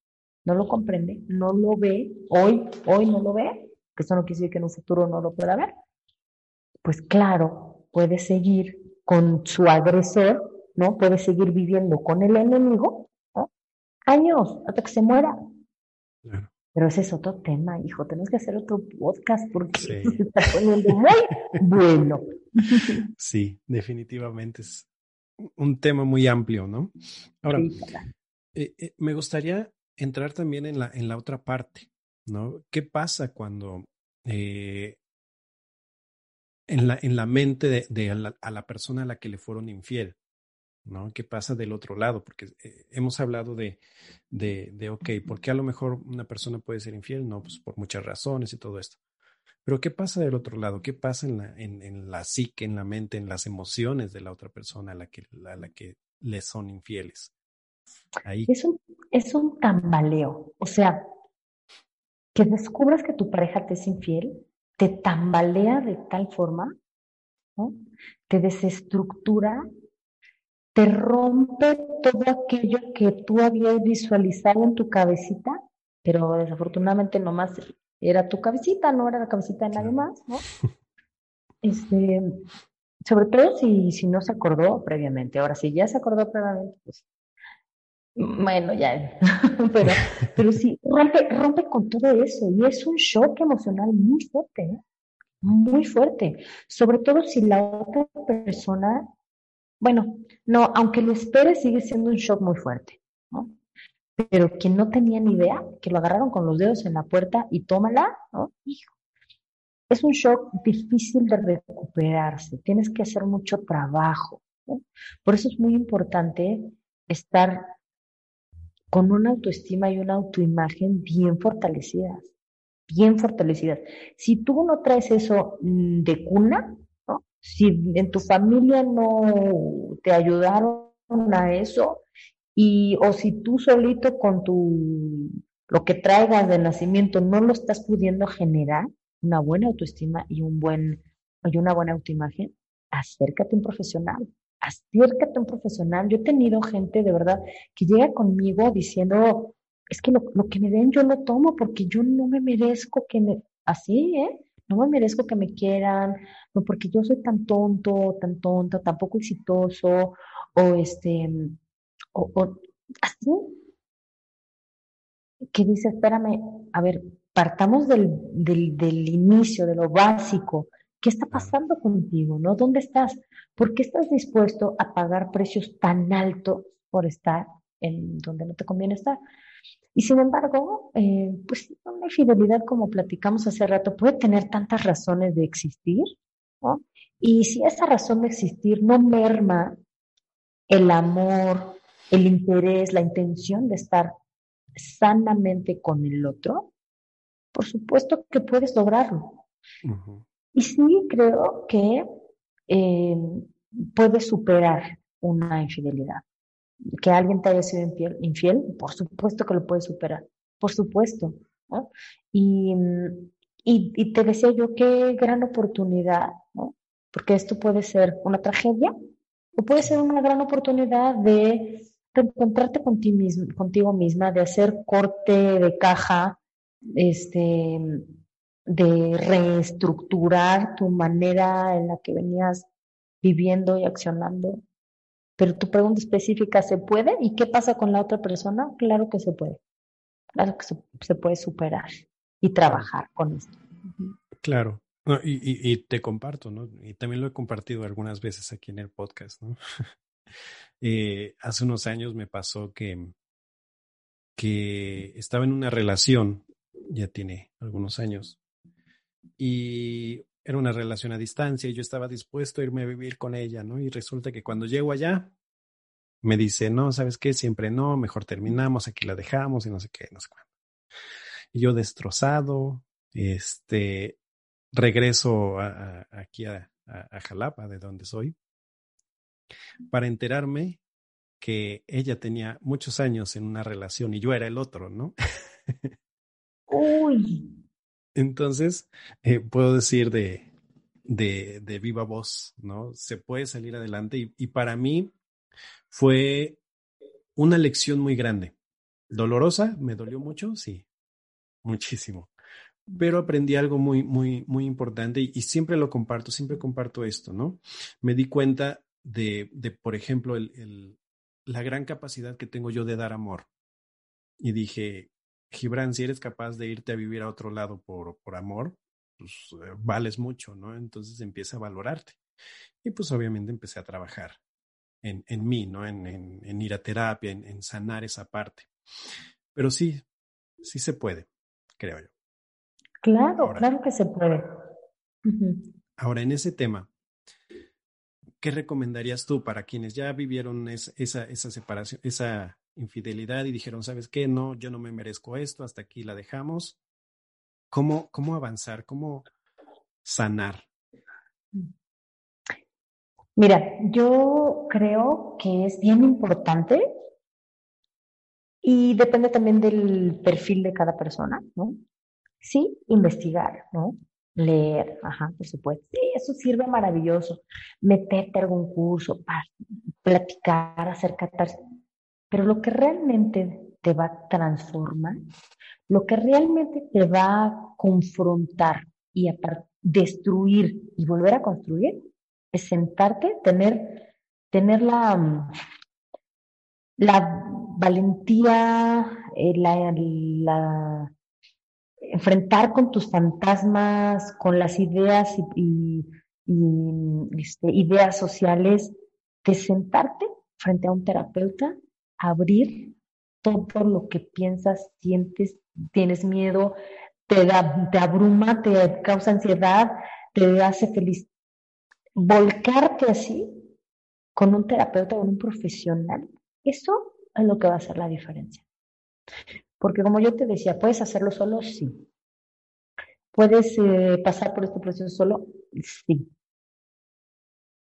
no lo comprende, no lo ve, hoy, hoy no lo ve, que eso no quiere decir que en un futuro no lo pueda ver, pues claro, puede seguir con su agresor, ¿no? Puede seguir viviendo con el enemigo, ¿no? Años, hasta que se muera. Claro. Pero ese es otro tema, hijo. Tenemos que hacer otro podcast porque [LAUGHS] se está poniendo muy bueno. [LAUGHS] Sí, definitivamente es un tema muy amplio, ¿no? Ahora, eh, eh, me gustaría entrar también en la, en la otra parte, ¿no? ¿Qué pasa cuando eh, en, la, en la mente de, de a la persona a la que le fueron infiel, ¿no? ¿Qué pasa del otro lado? Porque eh, hemos hablado de, de, de, ok, ¿por qué a lo mejor una persona puede ser infiel? No, pues por muchas razones y todo esto. Pero ¿qué pasa del otro lado? ¿Qué pasa en la, en, en la psique, en la mente, en las emociones de la otra persona a la que, a la que le son infieles? Es, un, es un tambaleo. O sea, que descubras que tu pareja te es infiel, te tambalea de tal forma, ¿no? te desestructura te rompe todo aquello que tú habías visualizado en tu cabecita, pero desafortunadamente nomás era tu cabecita, no era la cabecita de nadie más, ¿no? Este, sobre todo si, si no se acordó previamente. Ahora, si ya se acordó previamente, pues bueno, ya, [LAUGHS] pero, pero sí, rompe, rompe con todo eso y es un shock emocional muy fuerte, ¿eh? muy fuerte, sobre todo si la otra persona bueno, no, aunque lo espere, sigue siendo un shock muy fuerte, ¿no? Pero quien no tenía ni idea, que lo agarraron con los dedos en la puerta y tómala, ¿no? Hijo, es un shock difícil de recuperarse, tienes que hacer mucho trabajo. Por eso es muy importante estar con una autoestima y una autoimagen bien fortalecidas, bien fortalecidas. Si tú no traes eso mm, de cuna, si en tu familia no te ayudaron a eso, y o si tú solito con tu lo que traigas de nacimiento no lo estás pudiendo generar, una buena autoestima y un buen y una buena autoimagen, acércate a un profesional, acércate a un profesional. Yo he tenido gente de verdad que llega conmigo diciendo, es que lo, lo que me den yo lo tomo porque yo no me merezco que me, así, ¿eh? No me merezco que me quieran, no porque yo soy tan tonto, tan tonta, tan poco exitoso, o este, o, o así, que dice, espérame, a ver, partamos del, del, del, inicio, de lo básico. ¿Qué está pasando contigo? ¿No? ¿Dónde estás? ¿Por qué estás dispuesto a pagar precios tan altos por estar en donde no te conviene estar? Y sin embargo, eh, pues una infidelidad, como platicamos hace rato, puede tener tantas razones de existir, ¿no? Y si esa razón de existir no merma el amor, el interés, la intención de estar sanamente con el otro, por supuesto que puedes lograrlo. Y sí creo que eh, puedes superar una infidelidad. Que alguien te haya sido infiel, infiel, por supuesto que lo puedes superar, por supuesto. ¿no? Y, y, y, te decía yo, qué gran oportunidad. Porque esto puede ser una tragedia o puede ser una gran oportunidad de encontrarte contigo misma, de hacer corte de caja, este, de reestructurar tu manera en la que venías viviendo y accionando. Pero tu pregunta específica, ¿se puede? ¿Y qué pasa con la otra persona? Claro que se puede. Claro que se, puede superar y trabajar con esto. Claro. Y, y, te comparto, ¿no? Y también lo he compartido algunas veces aquí en el podcast, ¿no? [LAUGHS] Eh, hace unos años me pasó que, que estaba en una relación, ya tiene algunos años, y era una relación a distancia y yo estaba dispuesto a irme a vivir con ella, ¿no? Y resulta que cuando llego allá, me dice, no, ¿sabes qué? Siempre no, mejor terminamos, aquí la dejamos y no sé qué, no sé cuándo. Y yo destrozado, este, regreso a, aquí a, a Jalapa, de donde soy, para enterarme que ella tenía muchos años en una relación y yo era el otro, ¿no? [LAUGHS] Uy. Entonces, eh, puedo decir de, de, de, viva voz, ¿no? Se puede salir adelante y, y para mí fue una lección muy grande. Dolorosa, me dolió mucho, sí, muchísimo. Pero aprendí algo muy, muy, muy importante y, siempre lo comparto, siempre comparto esto, ¿no? Me di cuenta de, de por ejemplo, el, la gran capacidad que tengo yo de dar amor. Y dije, Gibran, si eres capaz de irte a vivir a otro lado por, por amor, pues eh, vales mucho, ¿no? Entonces empieza a valorarte. Y pues obviamente empecé a trabajar en, en mí, ¿no? En, en, ir a terapia, en, sanar esa parte. Pero sí, sí se puede, creo yo. Claro, ahora, claro que se puede. Uh -huh. Ahora, en ese tema, ¿qué recomendarías tú para quienes ya vivieron es, esa, esa separación, esa infidelidad y dijeron, ¿sabes qué? No, yo no me merezco esto, hasta aquí la dejamos. ¿Cómo, cómo avanzar? ¿Cómo sanar? Mira, yo creo que es bien importante y depende también del perfil de cada persona, ¿no? Sí, investigar, ¿no? Leer, ajá, por supuesto. Sí, eso sirve maravilloso. Meterte a algún curso, para platicar, hacer. Pero lo que realmente te va a transformar, lo que realmente te va a confrontar y a destruir y volver a construir, es sentarte, tener, tener la, la valentía, eh, la, la enfrentar con tus fantasmas, con las ideas y, este, ideas sociales, de sentarte frente a un terapeuta, abrir todo lo que piensas, sientes, tienes miedo, te, da, abruma, te causa ansiedad, te hace feliz. Volcarte así con un terapeuta, con un profesional, eso es lo que va a hacer la diferencia. Porque como yo te decía, ¿puedes hacerlo solo? Sí. ¿Puedes eh, pasar por este proceso solo? Sí.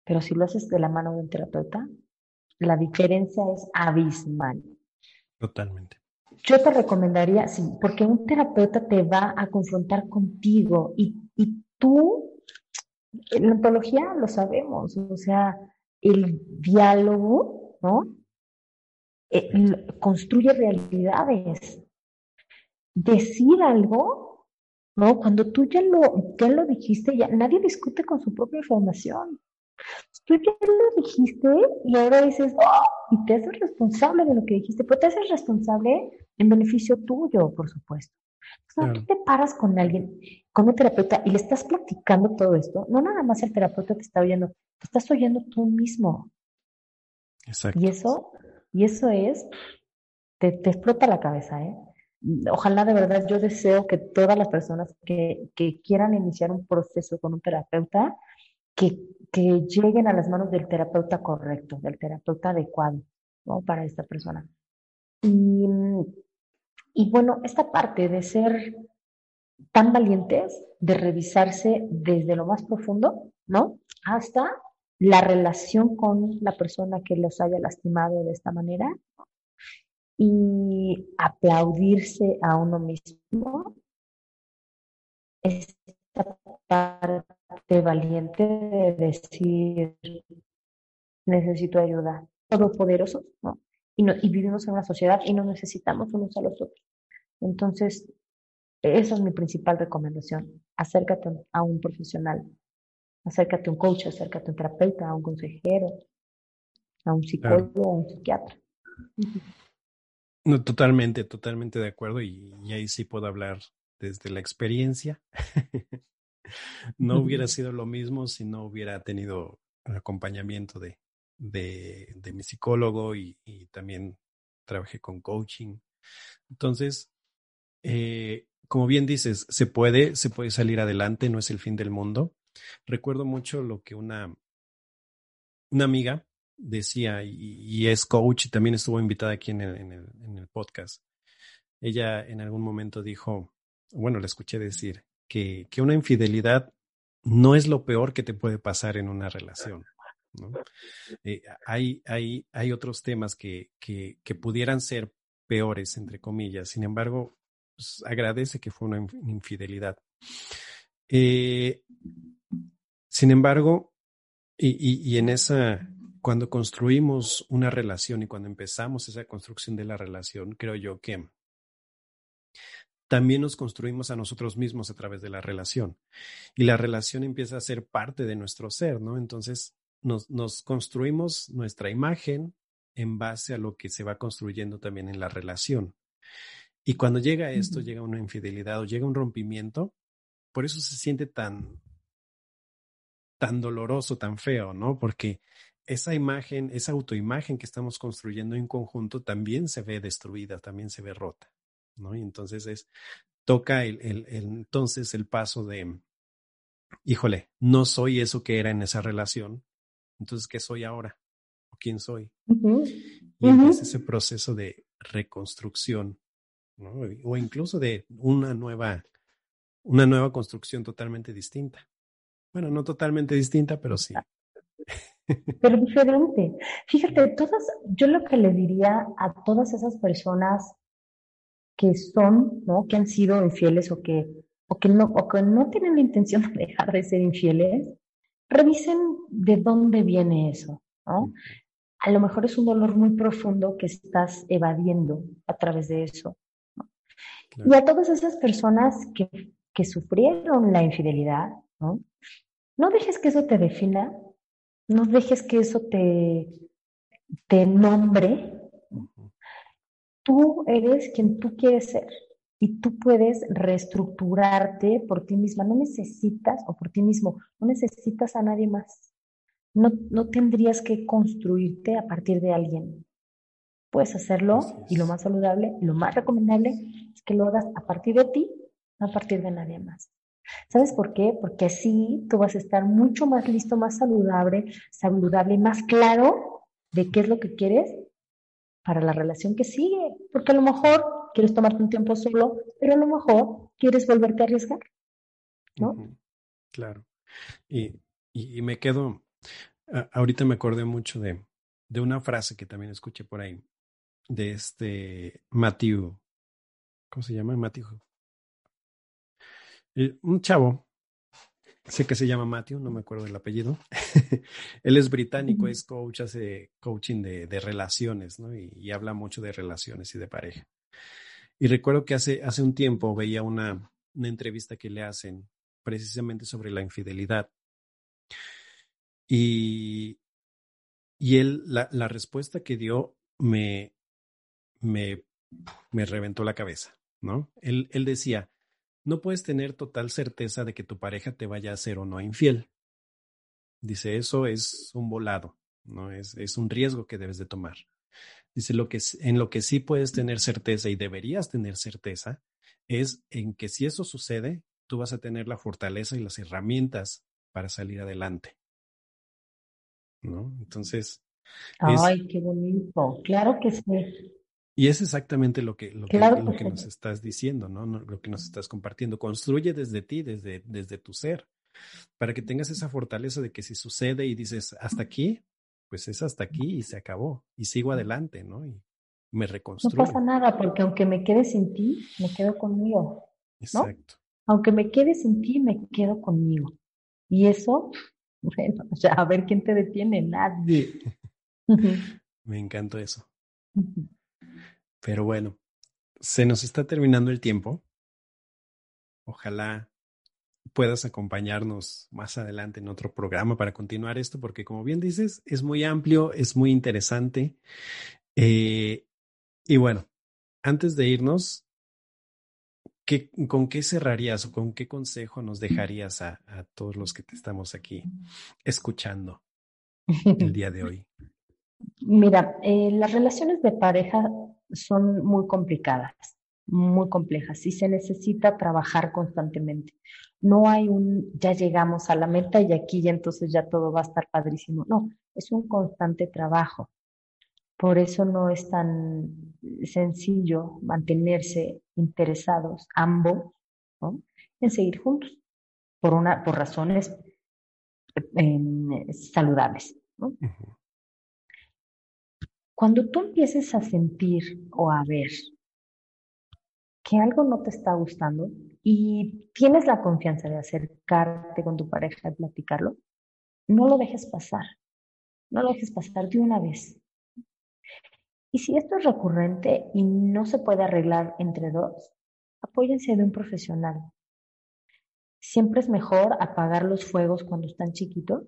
Pero si lo haces de la mano de un terapeuta, la diferencia es abismal. Totalmente. Yo te recomendaría, sí, porque un terapeuta te va a confrontar contigo y Y tú, en la ontología lo sabemos, o sea, el diálogo, ¿no? Eh, construye realidades. Decir algo, ¿no? Cuando tú ya lo, ya lo dijiste, ya nadie discute con su propia información. Tú ya lo dijiste y ahora dices, oh", y te haces responsable de lo que dijiste, pero te haces responsable en beneficio tuyo, por supuesto. Entonces, tú te paras con alguien, con un terapeuta, y le estás platicando todo esto, no nada más el terapeuta te está oyendo, te estás oyendo tú mismo. Exacto. Y eso, y eso es, te, te explota la cabeza, ¿eh? Ojalá de verdad yo deseo que todas las personas que, que quieran iniciar un proceso con un terapeuta, que, que, lleguen a las manos del terapeuta correcto, del terapeuta adecuado, ¿no? Para esta persona. Y, y bueno, esta parte de ser tan valientes, de revisarse desde lo más profundo, ¿no? Hasta la relación con la persona que los haya lastimado de esta manera y aplaudirse a uno mismo. Esta parte valiente de decir, necesito ayuda. Todopoderosos, ¿no? Y, ¿no? y vivimos en una sociedad y no necesitamos unos a los otros. Entonces, esa es mi principal recomendación. Acércate a un profesional Acércate a un coach, acércate a un terapeuta, a un consejero, a un psicólogo, a un psiquiatra. No, totalmente, totalmente de acuerdo y, ahí sí puedo hablar desde la experiencia. [LAUGHS] no hubiera sido lo mismo si no hubiera tenido el acompañamiento de, de, de mi psicólogo y, y, también trabajé con coaching. Entonces, eh, como bien dices, se puede, se puede salir adelante, no es el fin del mundo. Recuerdo mucho lo que una, una amiga decía, y, es coach y también estuvo invitada aquí en el, en, el, podcast. Ella en algún momento dijo, bueno, le escuché decir, que, que una infidelidad no es lo peor que te puede pasar en una relación. Eh, hay, hay, hay otros temas que, que, que, pudieran ser peores, entre comillas. Sin embargo, pues, agradece que fue una infidelidad. Eh, sin embargo, y, en esa, cuando construimos una relación y cuando empezamos esa construcción de la relación, creo yo que también nos construimos a nosotros mismos a través de la relación. Y la relación empieza a ser parte de nuestro ser, ¿no? Entonces nos, nos construimos nuestra imagen en base a lo que se va construyendo también en la relación. Y cuando llega esto, llega una infidelidad o llega un rompimiento, por eso se siente tan, tan doloroso, tan feo, ¿no? Porque esa imagen, esa autoimagen que estamos construyendo en conjunto también se ve destruida, también se ve rota, ¿no? Y entonces es, toca el, el, entonces el paso de, híjole, no soy eso que era en esa relación, entonces, ¿qué soy ahora? ¿O quién soy? Y es ese proceso de reconstrucción, ¿no? O incluso de una nueva, una nueva construcción totalmente distinta. Bueno, no totalmente distinta, pero sí. [LAUGHS] Pero diferente. Fíjate, todas, yo lo que le diría a todas esas personas que son, ¿no? Que han sido infieles o que, o que no, o que no tienen la intención de dejar de ser infieles, revisen de dónde viene eso, ¿no? A lo mejor es un dolor muy profundo que estás evadiendo a través de eso. Y a todas esas personas que, que sufrieron la infidelidad, ¿no? No dejes que eso te defina, no dejes que eso te, te nombre. Tú eres quien tú quieres ser y tú puedes reestructurarte por ti misma. No necesitas, o por ti mismo, no necesitas a nadie más. No, no tendrías que construirte a partir de alguien. Puedes hacerlo y lo más saludable, lo más recomendable es que lo hagas a partir de ti, no a partir de nadie más. ¿Sabes por qué? Porque así tú vas a estar mucho más listo, más saludable, saludable, más claro de qué es lo que quieres para la relación que sigue. Porque a lo mejor quieres tomarte un tiempo solo, pero a lo mejor quieres volverte a arriesgar. ¿No? Claro. Y, y, me quedo, ahorita me acordé mucho de, de una frase que también escuché por ahí, de este Matthew, ¿cómo se llama? Matthew un chavo sé que se llama Matthew, no me acuerdo del apellido. [LAUGHS] Él es británico, es coach, hace coaching de, de relaciones, ¿no? Y, y, habla mucho de relaciones y de pareja. Y recuerdo que hace, hace un tiempo veía una, una entrevista que le hacen precisamente sobre la infidelidad. Y, y él, la, la respuesta que dio me, me, me reventó la cabeza, ¿no? Él, él decía, no puedes tener total certeza de que tu pareja te vaya a ser o no infiel. Dice, eso es un volado, ¿no? Es, es un riesgo que debes de tomar. Dice, lo que, en lo que sí puedes tener certeza y deberías tener certeza es en que si eso sucede, tú vas a tener la fortaleza y las herramientas para salir adelante. ¿No? Entonces. Ay, qué bonito. Claro que sí. Y es exactamente lo que, lo que, lo que nos estás diciendo, ¿no? Lo que nos estás compartiendo. Construye desde ti, desde, desde tu ser, para que tengas esa fortaleza de que si sucede y dices, hasta aquí, pues es hasta aquí y se acabó. Y sigo adelante, ¿no? Y me reconstruyo. No pasa nada, porque aunque me quede sin ti, me quedo conmigo. Exacto. Aunque me quede sin ti, me quedo conmigo. Y eso, [LAUGHS] bueno, o sea, a ver quién te detiene, nadie. [LAUGHS] me encantó eso. Pero bueno, se nos está terminando el tiempo. Ojalá puedas acompañarnos más adelante en otro programa para continuar esto, porque como bien dices, es muy amplio, es muy interesante. Eh, y bueno, antes de irnos, ¿qué, ¿con qué cerrarías o con qué consejo nos dejarías a, a todos los que te estamos aquí escuchando el [LAUGHS] día de hoy? Mira, eh, las relaciones de pareja son muy complicadas, muy complejas y se necesita trabajar constantemente. No hay un ya llegamos a la meta y aquí ya entonces ya todo va a estar padrísimo. No, es un constante trabajo. Por eso no es tan sencillo mantenerse interesados ambos en seguir juntos por, una, por razones eh, saludables. ¿no? Cuando tú empieces a sentir o a ver que algo no te está gustando y tienes la confianza de acercarte con tu pareja y platicarlo, no lo dejes pasar. No lo dejes pasar de una vez. Y si esto es recurrente y no se puede arreglar entre dos, apóyense de un profesional. Siempre es mejor apagar los fuegos cuando están chiquitos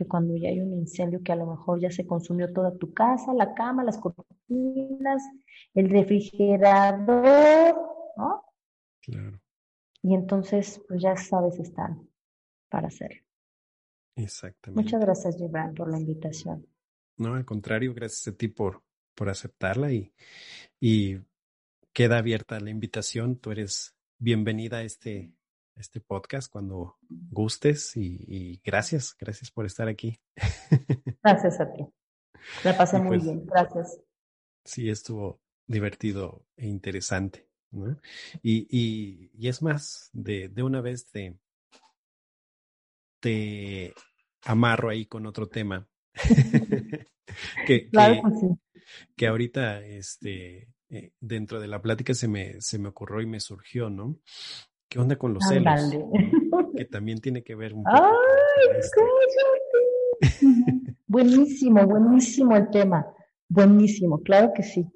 que cuando ya hay un incendio que a lo mejor ya se consumió toda tu casa, la cama, las cortinas, el refrigerador, ¿no? Claro. Y entonces, pues ya sabes, están para hacerlo. Exactamente. Muchas gracias, Gibran, por la invitación. No, al contrario, gracias a ti por, por aceptarla y, y queda abierta la invitación. Tú eres bienvenida a este este podcast cuando gustes y, gracias, gracias por estar aquí. Gracias a ti. La pasé [LAUGHS] muy pues bien, gracias. Sí, estuvo divertido e interesante. Y, y, y, es más, de, de una vez te, te amarro ahí con otro tema. [LAUGHS] que, claro que, sí. que, ahorita este, eh, dentro de la plática se me, se me ocurrió y me surgió, ¿no? ¿Qué onda con los celos? [LAUGHS] Que también tiene que ver un poco. ¡Ay, [LAUGHS] buenísimo, buenísimo el tema. Buenísimo, claro que sí.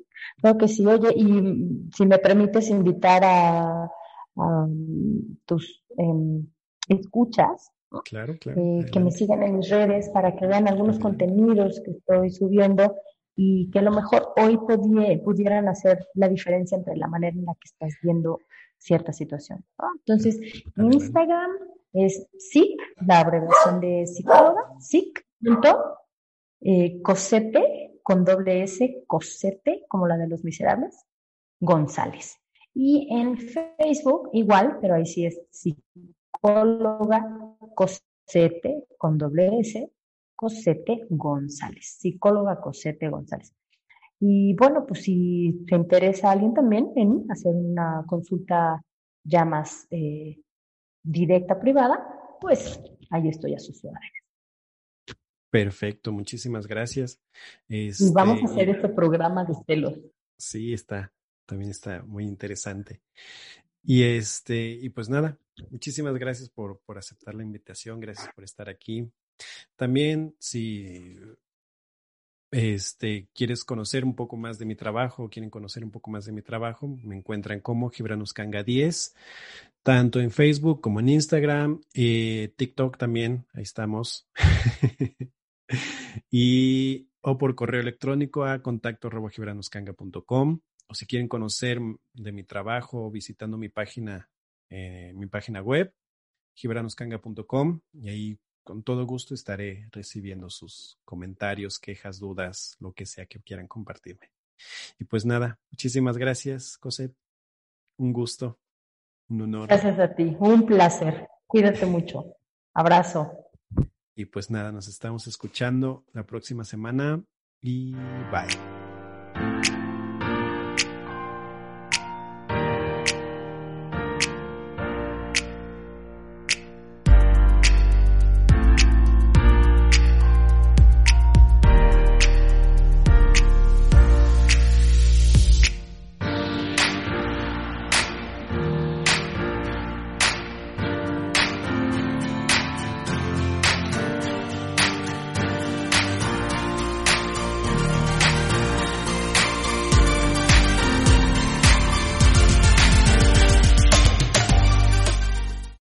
Claro que sí. Oye, y si me permites invitar a, tus em, escuchas, claro, claro, eh, que me sigan en mis redes para que vean algunos contenidos que estoy subiendo y que a lo mejor hoy pudieran hacer la diferencia entre la manera en la que estás viendo cierta situación. Entonces, Instagram es SIC, la abreviación de psicóloga, SIC, eh, cosete, con doble S, cosete, como la de los miserables, González. Y en Facebook, igual, pero ahí sí es psicóloga Cosete, con doble S, Cosete González. Psicóloga Cosete González. Y bueno, pues si te interesa a alguien también en hacer una consulta ya más eh, directa, privada, pues ahí estoy a sus órdenes. Perfecto, muchísimas gracias. y vamos a este, hacer este programa de celos. Sí, está, también está muy interesante. Y este, y pues nada, muchísimas gracias por, por aceptar la invitación, gracias por estar aquí. También, si este, quieres conocer un poco más de mi trabajo, quieren conocer un poco más de mi trabajo, me encuentran como Gibranuskanga 10, tanto en Facebook como en Instagram, eh, TikTok también, ahí estamos. [LAUGHS] y o por correo electrónico a contacto o si quieren conocer de mi trabajo visitando mi página, eh, mi página web, gibranoscanga.com y ahí con todo gusto estaré recibiendo sus comentarios, quejas, dudas, lo que sea que quieran compartirme. Y pues nada, muchísimas gracias, Cosette. Un gusto, un honor. Gracias a ti, un placer. Cuídate mucho. Abrazo. Y pues nada, nos estamos escuchando la próxima semana y bye.